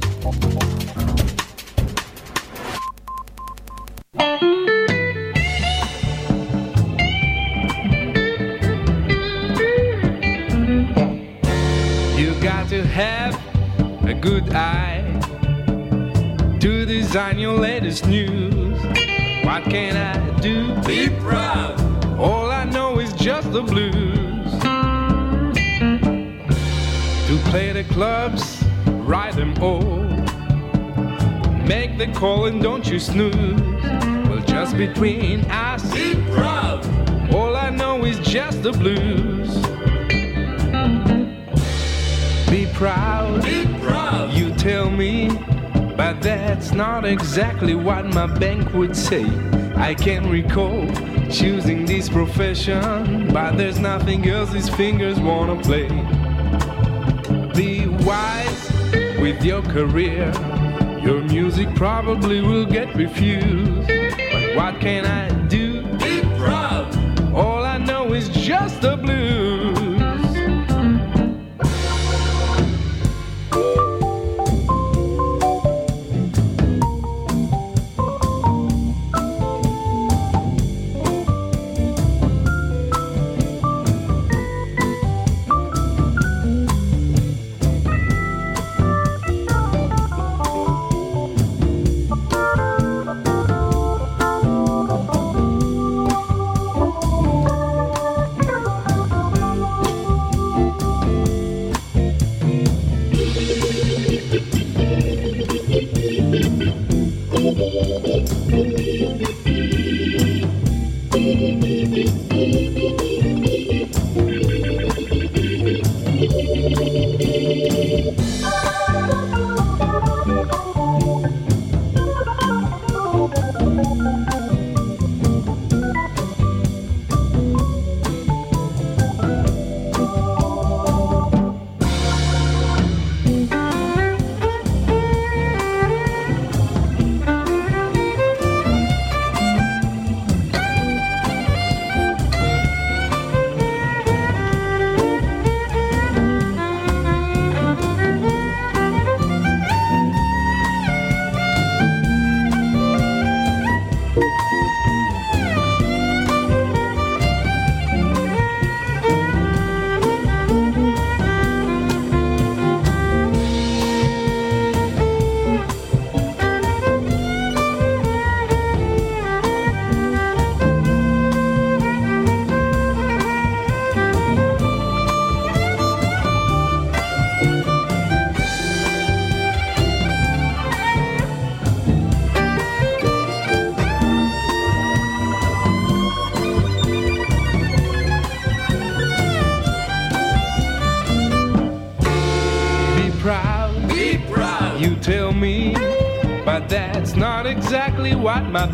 You got to have a good eye to design your latest news. What can I do? Be proud. All I know is just the blues. To play the clubs, ride them all. Make the call and don't you snooze. Well, just between us, Be proud. all I know is just the blues. Be proud. Be proud. You tell me, but that's not exactly what my bank would say. I can recall choosing this profession, but there's nothing else these fingers wanna play. With your career. Your music probably will get refused. But what can I do? All I know is just the blues.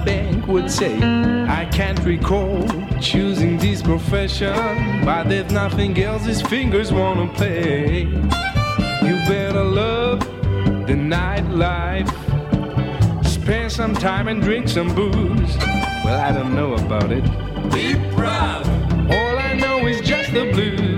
Bank would say. I can't recall choosing this profession, but there's nothing else his fingers wanna play. You better love the nightlife, spend some time and drink some booze. Well, I don't know about it. Be proud. All I know is just the blues.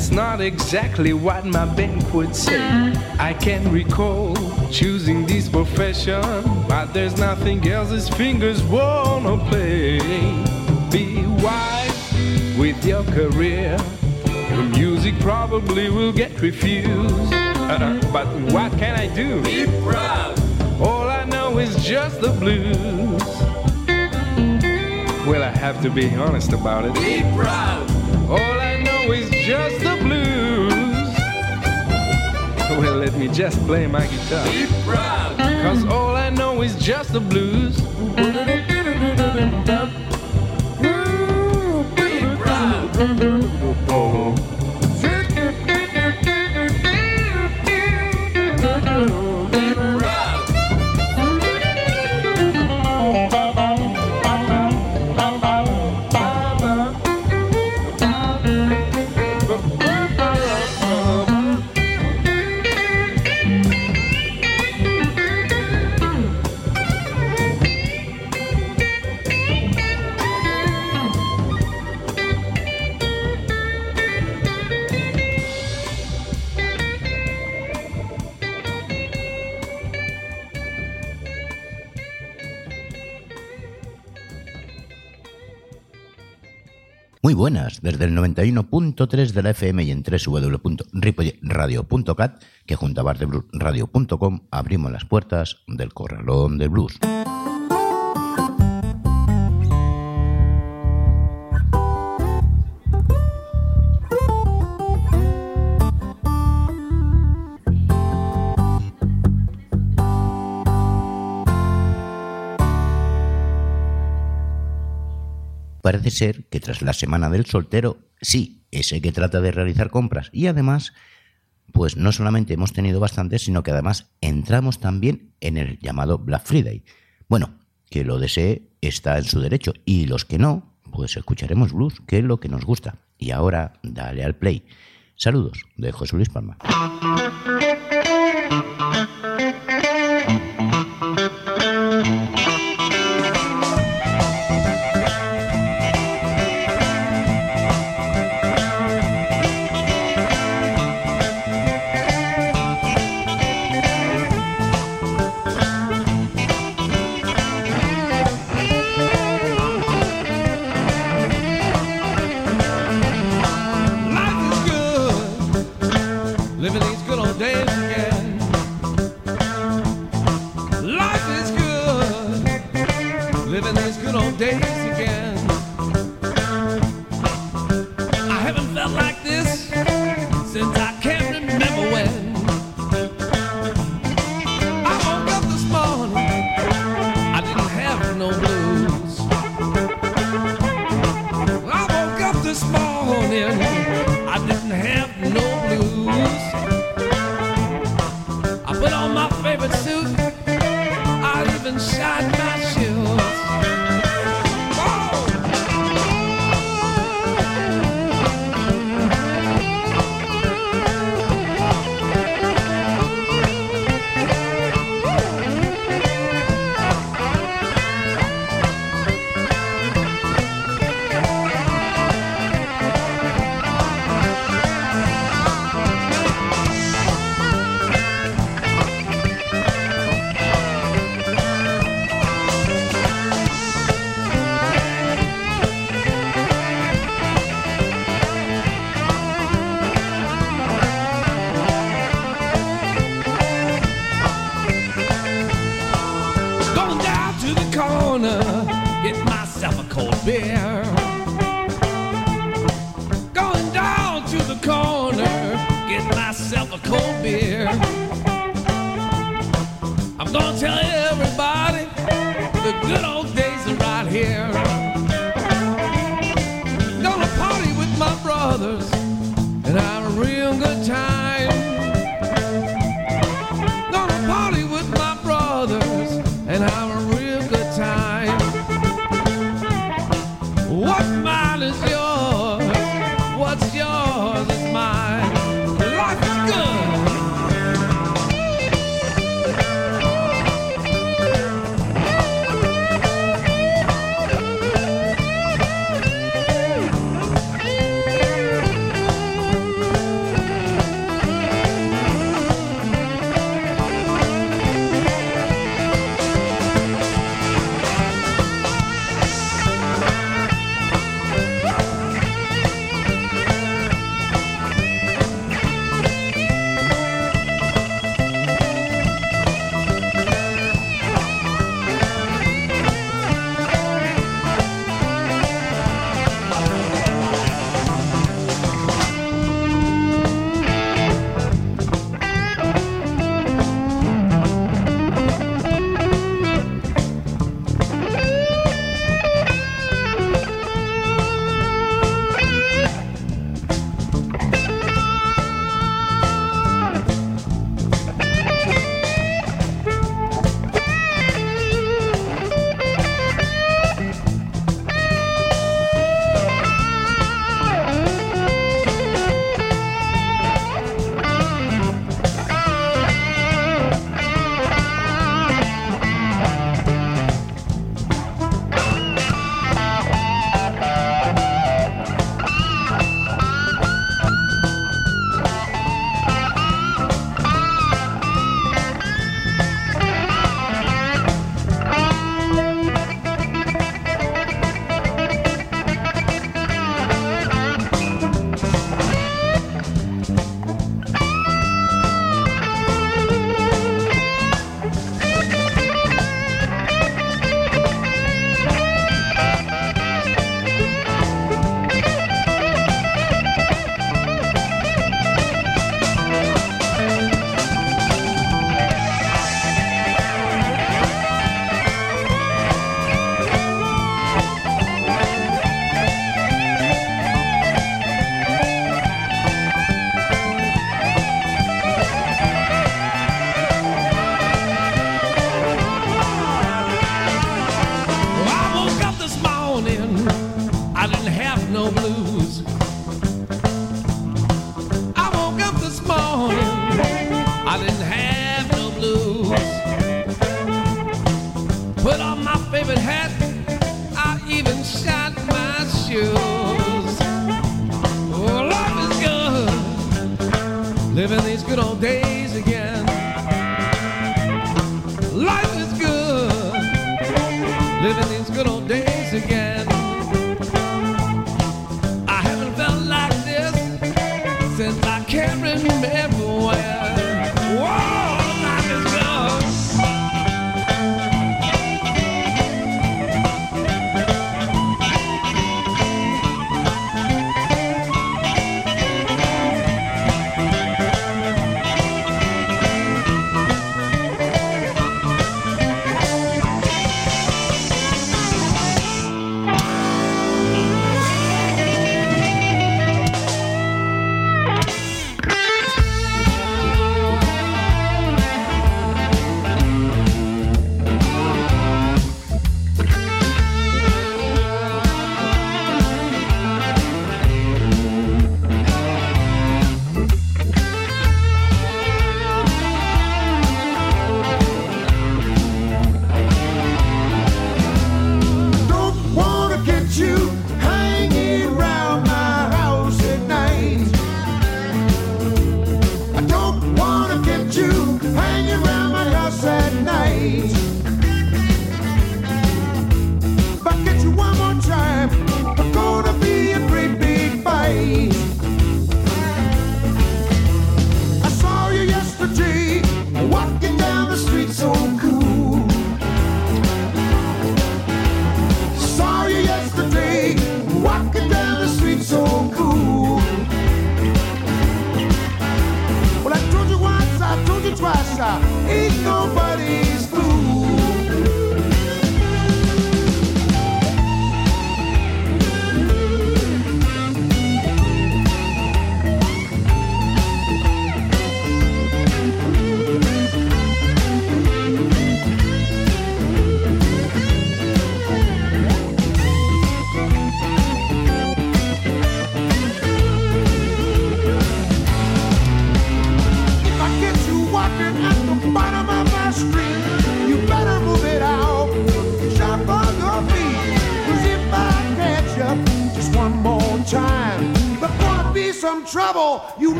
That's not exactly what my bank would say. I can't recall choosing this profession, but there's nothing else his fingers wanna play. Be wise with your career. Your music probably will get refused. Uh, but what can I do? Be proud. All I know is just the blues. Well, I have to be honest about it. Be proud. All I know is just the me just play my guitar. Cause all I know is just the blues. Oh. Desde el 91.3 de la FM y en www.ripoyradio.cat, que junto a bardebluesradio.com abrimos las puertas del corralón del blues. Parece ser que tras la semana del soltero, sí, ese que trata de realizar compras y además, pues no solamente hemos tenido bastantes, sino que además entramos también en el llamado Black Friday. Bueno, que lo desee está en su derecho y los que no, pues escucharemos blues, que es lo que nos gusta. Y ahora, dale al play. Saludos de José Luis Palma.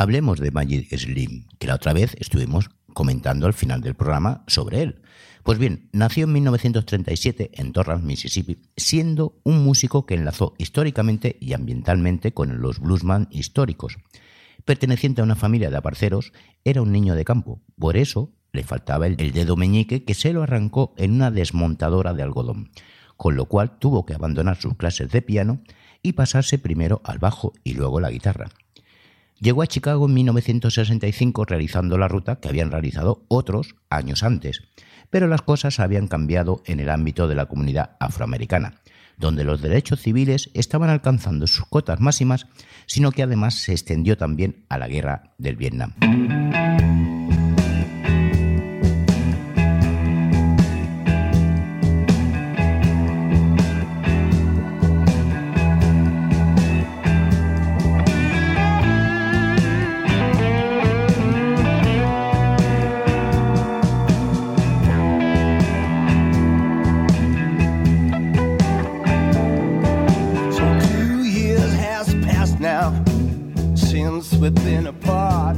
Hablemos de Magic Slim, que la otra vez estuvimos comentando al final del programa sobre él. Pues bien, nació en 1937 en Torrance, Mississippi, siendo un músico que enlazó históricamente y ambientalmente con los bluesman históricos. Perteneciente a una familia de aparceros, era un niño de campo, por eso le faltaba el, dedo meñique que se lo arrancó en una desmontadora de algodón, con lo cual tuvo que abandonar sus clases de piano y pasarse primero al bajo y luego la guitarra. Llegó a Chicago en 1965 realizando la ruta que habían realizado otros años antes, pero las cosas habían cambiado en el ámbito de la comunidad afroamericana, donde los derechos civiles estaban alcanzando sus cotas máximas, sino que además se extendió también a la guerra del Vietnam. we've been apart.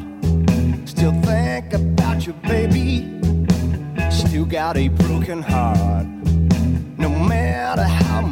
Still think about you, baby. Still got a broken heart. No matter how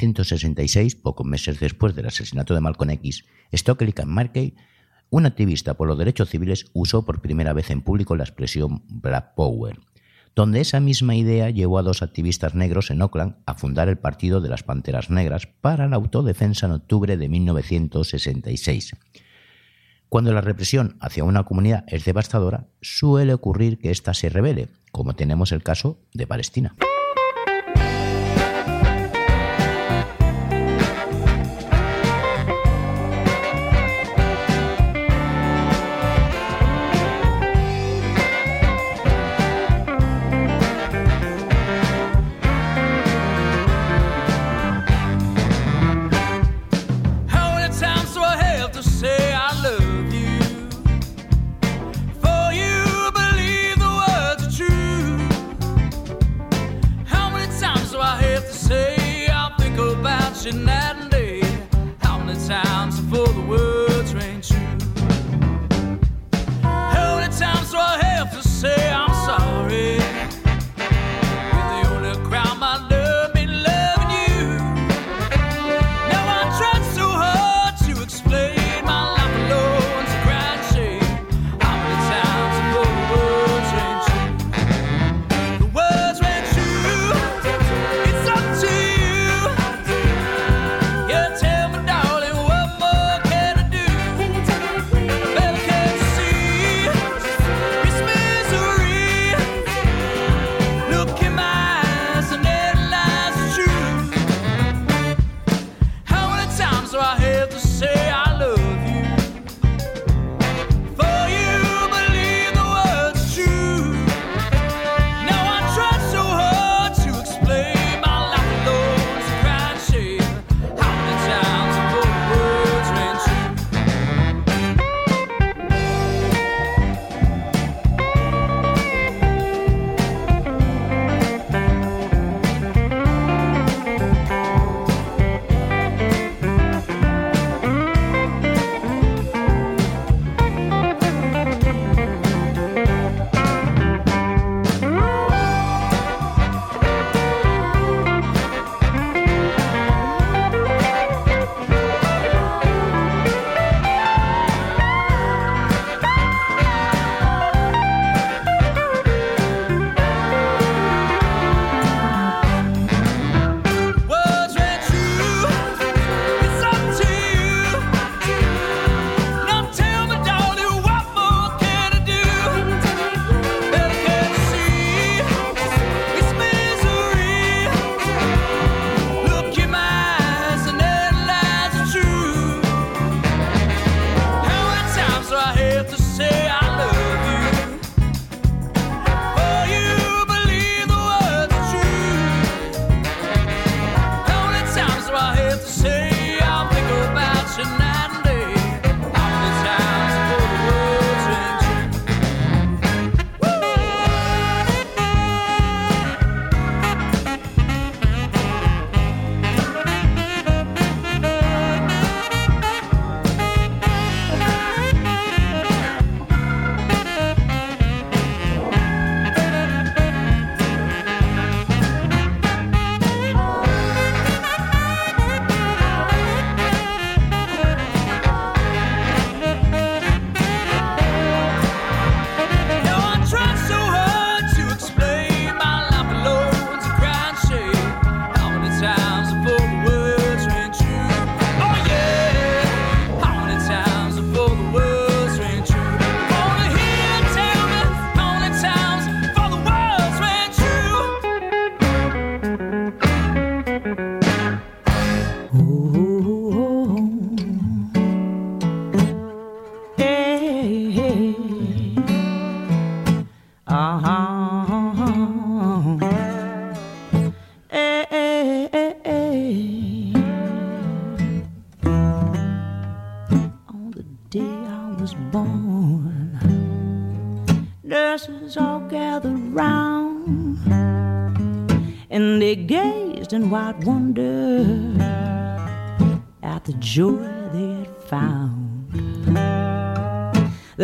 1966, pocos meses después del asesinato de Malcolm X, Stokely Carmichael, un activista por los derechos civiles, usó por primera vez en público la expresión Black Power, donde esa misma idea llevó a dos activistas negros en Oakland a fundar el Partido de las Panteras Negras para la autodefensa en octubre de 1966. Cuando la represión hacia una comunidad es devastadora, suele ocurrir que ésta se revele, como tenemos el caso de Palestina.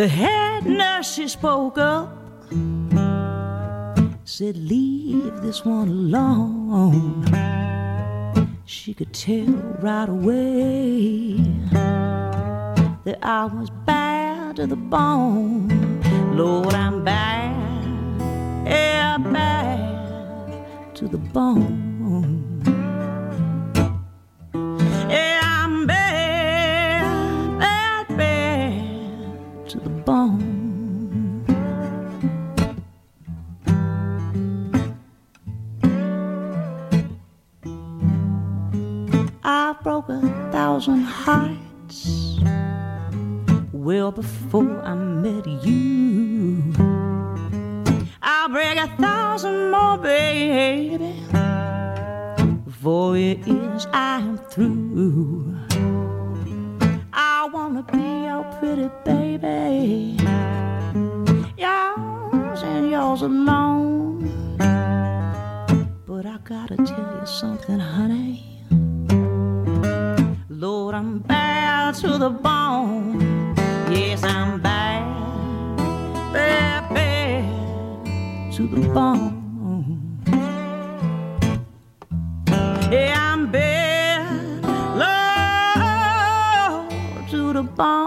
The head nurse she spoke up, said, "Leave this one alone." She could tell right away that I was bad to the bone. Lord, I'm bad, yeah, bad to the bone. Thousand hearts well before I met you. I'll break a thousand more, baby, before it is I am through. I wanna be your pretty baby, yours and yours alone. But I gotta tell you something, honey. To the bone. Yes, I'm bad, bad, bad to the bone. Yeah, I'm bad, Lord, to the bone.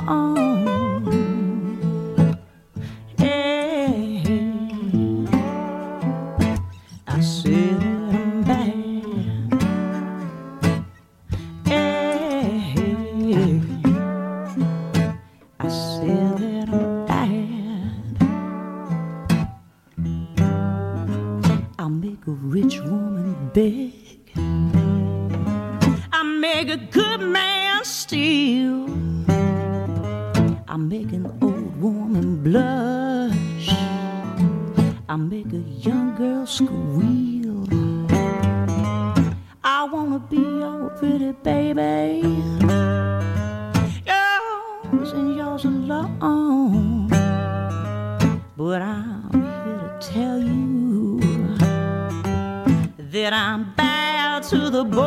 That I'm bad to the bone.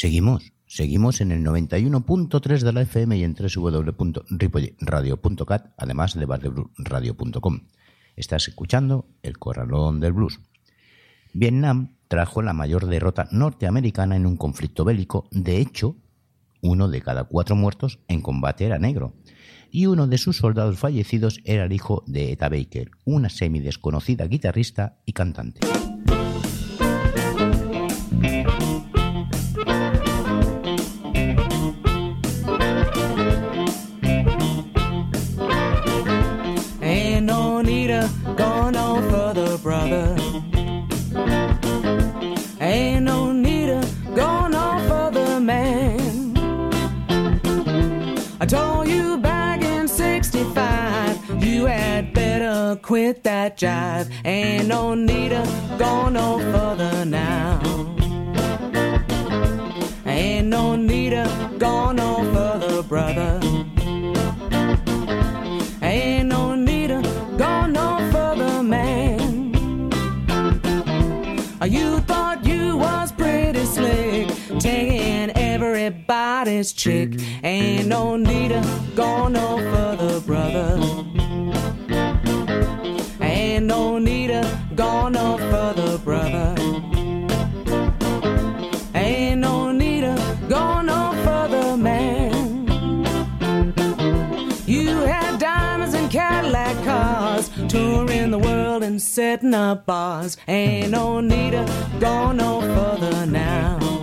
Seguimos, seguimos en el 91.3 de la FM y en www.ripoyradio.cat, además de bardebluesradio.com. Estás escuchando El Corralón del Blues. Vietnam trajo la mayor derrota norteamericana en un conflicto bélico. De hecho, uno de cada cuatro muertos en combate era negro. Y uno de sus soldados fallecidos era el hijo de Eta Baker, una semidesconocida guitarrista y cantante. Quit that jive. Ain't no need to go no further now. Ain't no need to go no further, brother. Ain't no need to go no further, man. You thought you was pretty slick, taking everybody's chick. Ain't no need to go no further, brother. To go no further, brother. Ain't no need to go no further, man. You had diamonds and Cadillac cars, touring the world and setting up bars. Ain't no need to go no further now.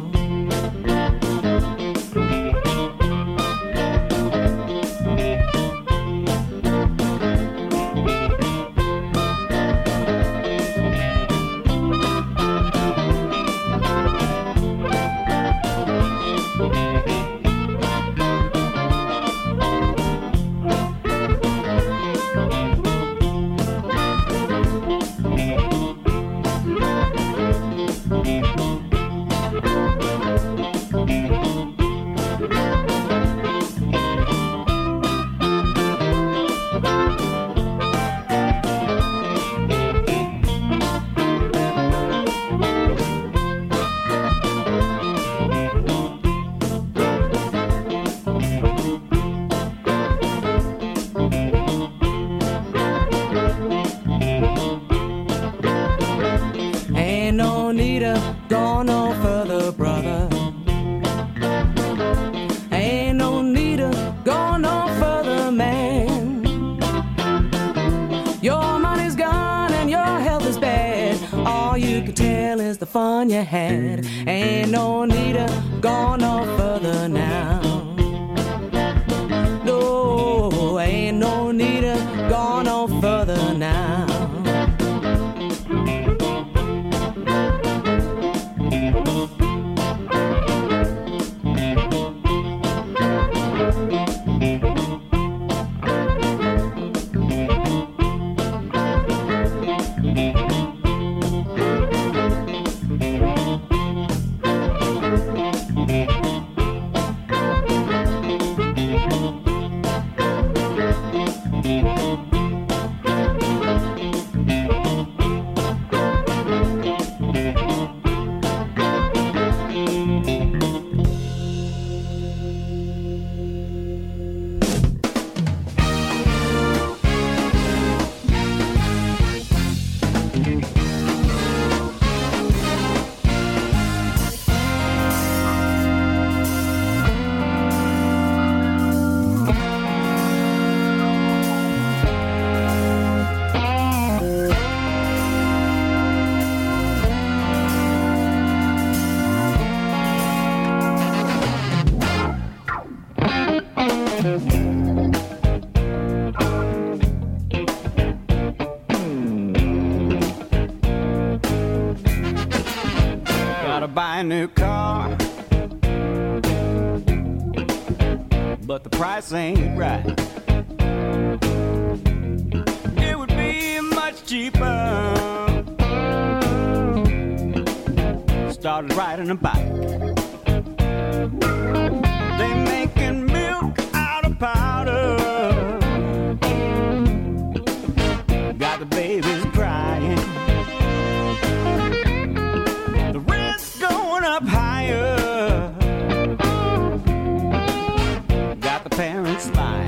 The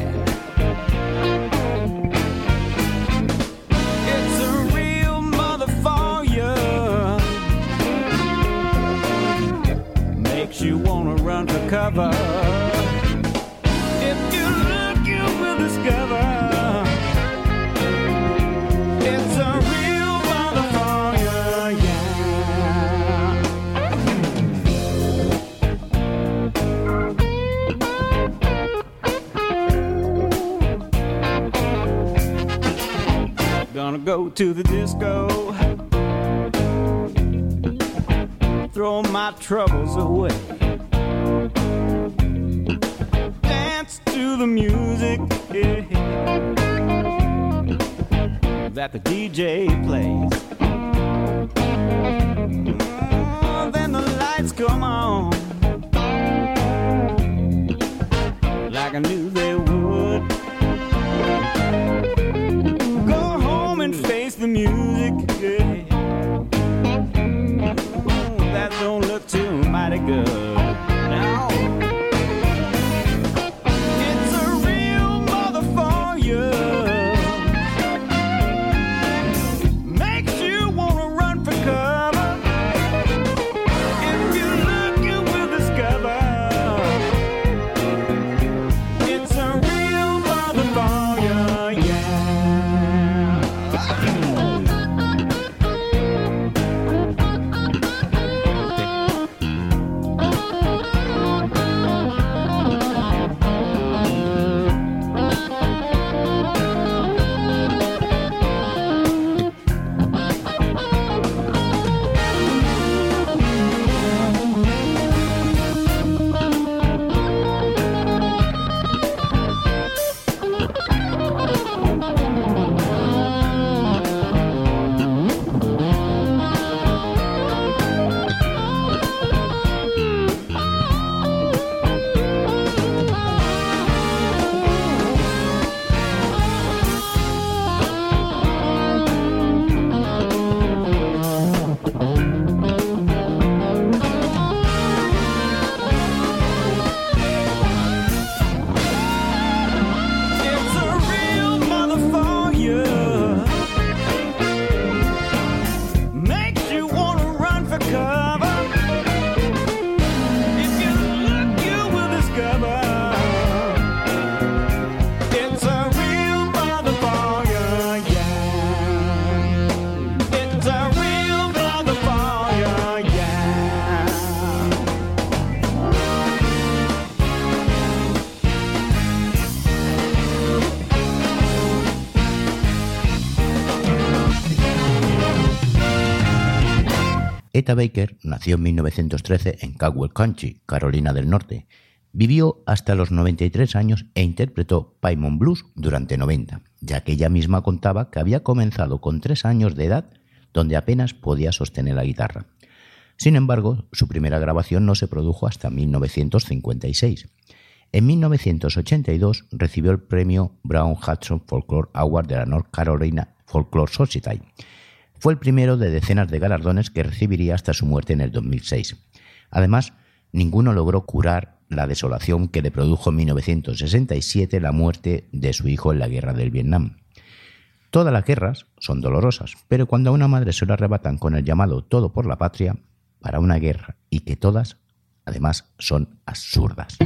to the disco. Throw my troubles away. Dance to the music. yeah. that the DJ plays. Baker nació en 1913 en Caldwell County, Carolina del Norte. Vivió hasta los 93 años e interpretó Paimon Blues durante 90, ya que ella misma contaba que había comenzado con tres años de edad, donde apenas podía sostener la guitarra. Sin embargo, su primera grabación no se produjo hasta 1956. En 1982 recibió el premio Brown Hudson Folklore Award de la North Carolina Folklore Society. Fue el primero de decenas de galardones que recibiría hasta su muerte en el 2006. Además, ninguno logró curar la desolación que le produjo en 1967 la muerte de su hijo en la guerra del Vietnam. Todas las guerras son dolorosas, pero cuando a una madre se lo arrebatan con el llamado todo por la patria, para una guerra, y que todas, además, son absurdas.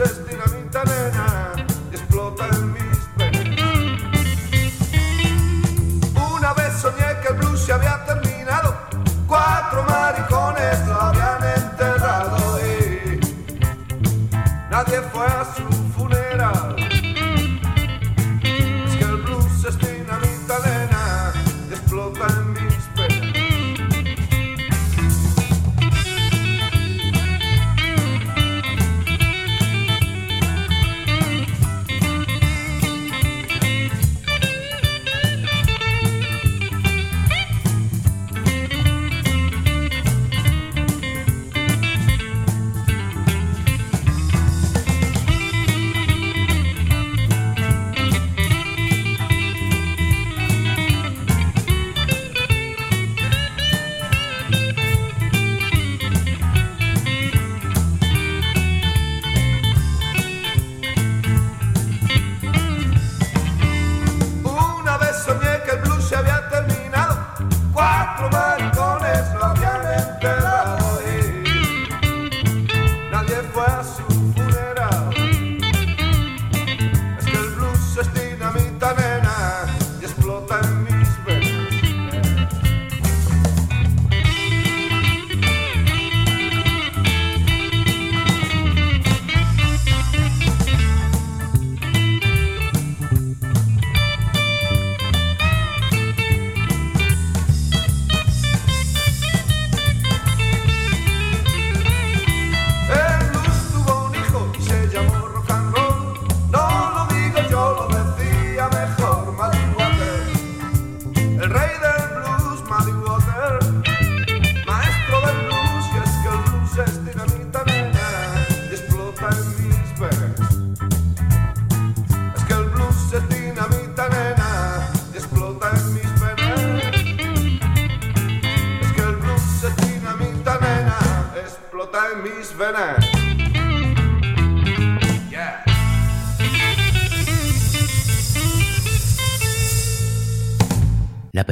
Que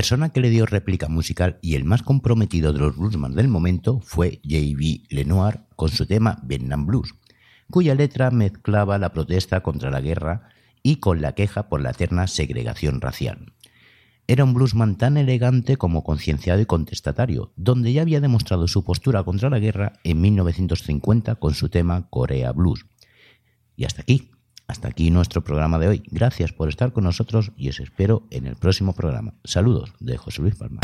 persona que le dio réplica musical y el más comprometido de los bluesman del momento fue J.B. Lenoir con su tema Vietnam Blues, cuya letra mezclaba la protesta contra la guerra y con la queja por la eterna segregación racial. Era un bluesman tan elegante como concienciado y contestatario, donde ya había demostrado su postura contra la guerra en 1950 con su tema Corea Blues. Y hasta aquí, hasta aquí nuestro programa de hoy. Gracias por estar con nosotros y os espero en el próximo programa. Saludos de José Luis Palma.